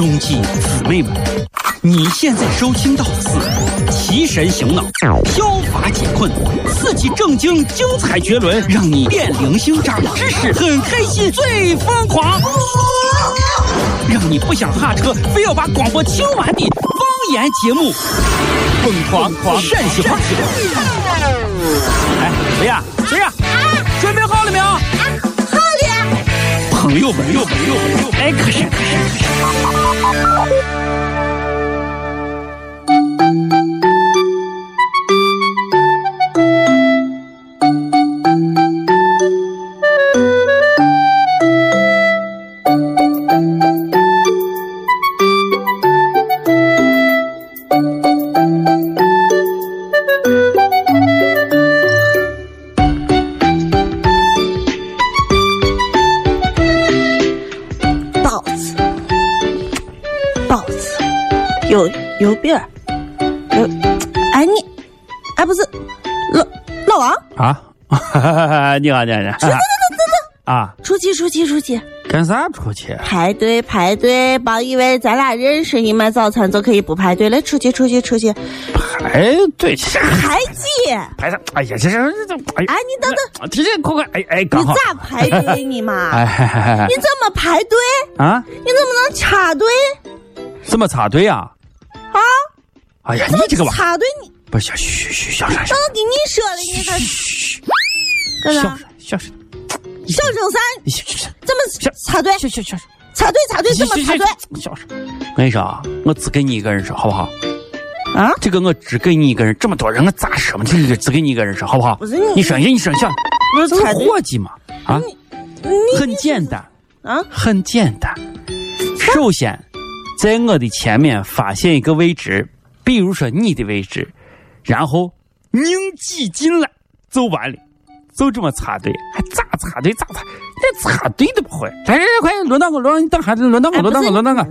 兄弟姊妹们，你现在收听到的是提神醒脑、消乏解困、刺激正经、精彩绝伦，让你变零星、长知识、很开心、最疯狂，让你不想下车，非要把广播听完的方言节目，疯狂狂陕西话。哎，谁呀？谁呀？朋友们，朋友们，朋友们，哎，可是，可是，可是。油油饼儿，有，哎你，哎不是，老老王，啊，你好，你好，你好。走走走走走，啊，出去出去出去，干啥出去？排队排队，别以为咱俩认识，你买早餐就可以不排队了，出去出去出去，排队去。排挤，排啥？哎呀，这这这，哎哎你等等，提前快快，哎哎，你。咋排队你嘛？哎嗨嗨嗨你怎么排队？啊？你怎么能插队怎么插队啊？啊？哎呀，你这个娃，插队你，不是，嘘嘘嘘，小声声，刚跟你说了，你看嘘，干啥？小声小声，小声三你小声，怎么插队？小小小声，插队插队怎么插队？小声。我跟你说啊，我只给你一个人说，好不好？啊？这个我只给你一个人，这么多人我咋说嘛？这个只给你一个人说，好不好？不是你你省下，你省下，我是插队伙计嘛，啊，你很简单，啊？很简单。首先，在我的前面发现一个位置，比如说你的位置，然后拧挤进来就完了，就这么插队，还咋插队咋插？连插队都不会。来来来，快轮到我，轮到你，等下，轮到我，轮到我，轮到我。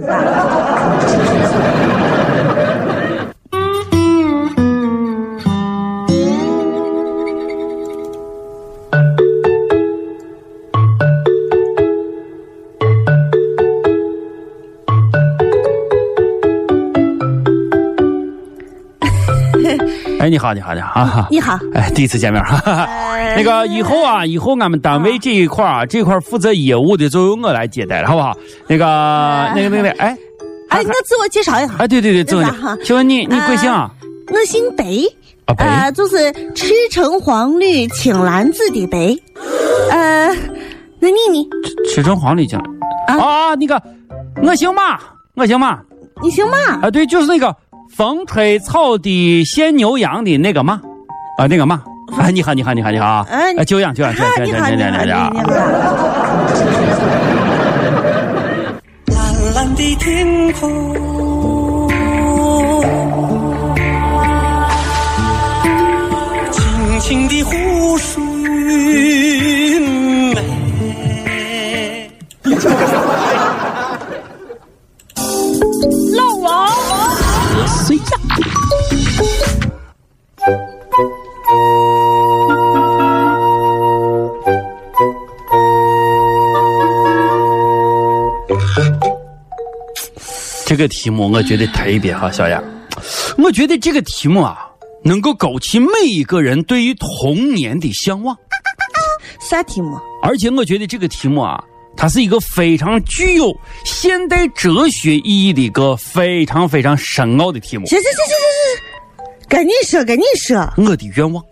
哎，你好，你好，你好啊！你好，哎，第一次见面哈哈哈。呃 那个以后啊，以后俺们单位这一块啊，这块负责业务的就由我来接待了，好不好？那个，那个，那个，哎，哎，我自我介绍一下，哎，对对对，自我介绍，请问你你贵姓啊？我姓白，啊，就是赤橙黄绿青蓝紫的白。呃，那你呢？赤橙黄绿青。啊啊，那个，我姓马，我姓马。你姓马？啊，对，就是那个风吹草低见牛羊的那个嘛，啊，那个嘛。啊，你好，你好，你好，你好啊！哎啊，久仰，久仰，久仰，久仰，久仰，久仰。蓝蓝的天空，这个题目我觉得特别好，小雅。我觉得这个题目啊，能够勾起每一个人对于童年的向往，啥题目？而且我觉得这个题目啊，它是一个非常具有现代哲学意义的一个非常非常深奥的题目。行行行行行行，跟你说，跟你说，我的愿望。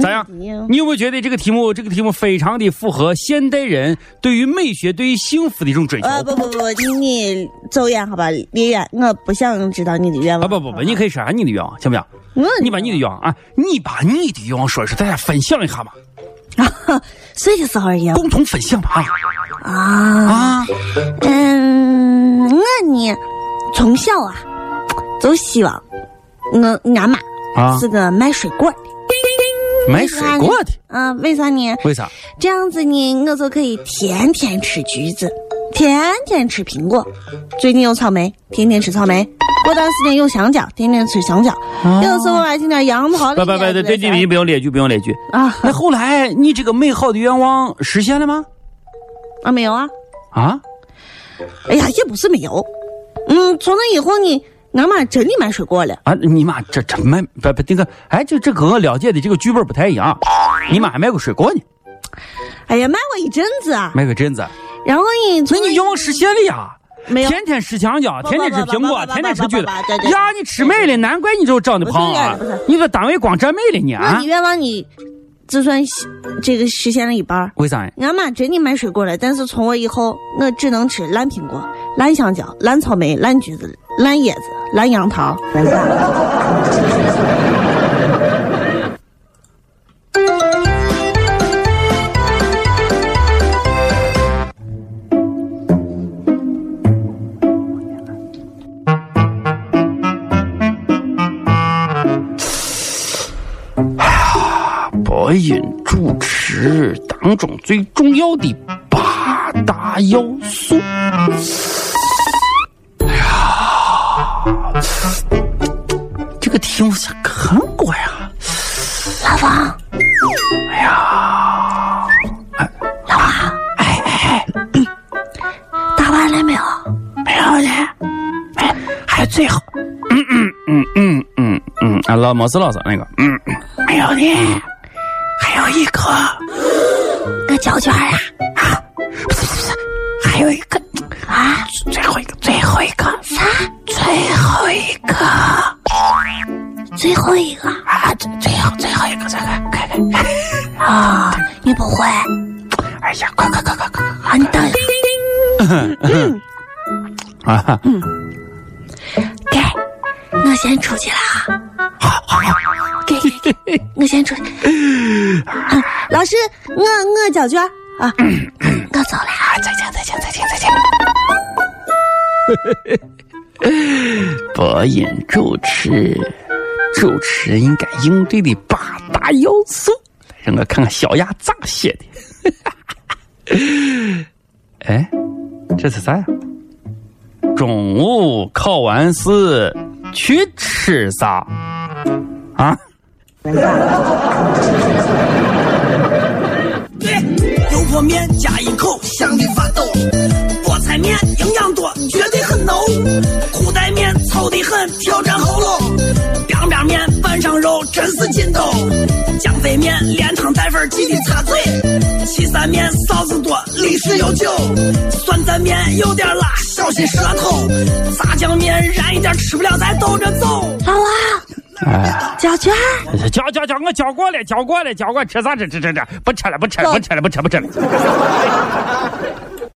咋样你有没有觉得这个题目，这个题目非常的符合现代人对于美学、对于幸福的一种追求？呃，不不不，你你走远好吧，离远，我不想知道你的愿望。啊不不不，你可以说下你的愿望，行不行？我你把你的愿望啊，你把你的愿望说一说，大家分享一下嘛，睡的时候也共同分享吧啊啊，啊！嗯，我呢，从小啊，就希望我俺妈啊是个卖水果的。卖水果的，啊，为啥呢？为啥？这样子呢，我就可以天天吃橘子，天天吃苹果。最近有草莓，天天吃草莓。过段时间有香蕉，天天吃香蕉。有的时候还听点杨桃。不不不，对对，你你不用列举，不用列举。啊那后来你这个美好的愿望实现了吗？啊没有啊？啊？哎呀，也不是没有，嗯，从那以后呢，俺妈真的卖水果了。啊，你妈这这卖不不那个，哎，这这跟我了解的这个剧本不太一样。你妈还卖过水果呢？哎呀，卖过一阵子啊。卖过阵子。然后呢？那你愿望实现了呀？没有。天天吃香蕉，天天吃苹果，天天吃橘子。呀，你吃美了，难怪你就长得胖啊！你这单位光占美了你啊！那你愿望你。就算这个实现了一半为啥呀？俺妈真的卖水果了，但是从我以后，我只能吃烂苹果、烂香蕉、烂草莓、烂橘子、烂叶子、烂杨桃。博饮主持当中最重要的八大要素。哎呀，这个题目是看过呀。老王。哎呀，老王，哎哎，打完了没有？没有呢。哎，还最后，嗯嗯嗯嗯嗯嗯，啊，老莫斯老师那个，嗯，没有呢。还有一个，个胶卷啊！啊，不是不是，还有一个啊，最后一个，最后一个最后一个啊！最最后最后一个，这个快快啊！你不会？哎呀，快快快快快！啊，你等一下。嗯啊嗯，给，我先出去了。好好好。我先出去。老师，我我交卷啊，我走了啊！再见再见再见再见。播音主持，主持人应该应对的八大要素，让我看看小雅咋写的。哎，这是啥呀？中午考完试去吃啥？啊？油泼面加一口，香的发抖。菠菜面营养汤带粉，记得擦嘴。岐山面臊子多，历史悠久。酸蘸面有点辣，小心舌头。炸酱面燃一点，吃不了咱兜着走。老王。哎，交卷交交交，我交过了，交过了，交过，吃啥吃吃吃吃，不吃了，不吃了，不吃了，不吃不吃了。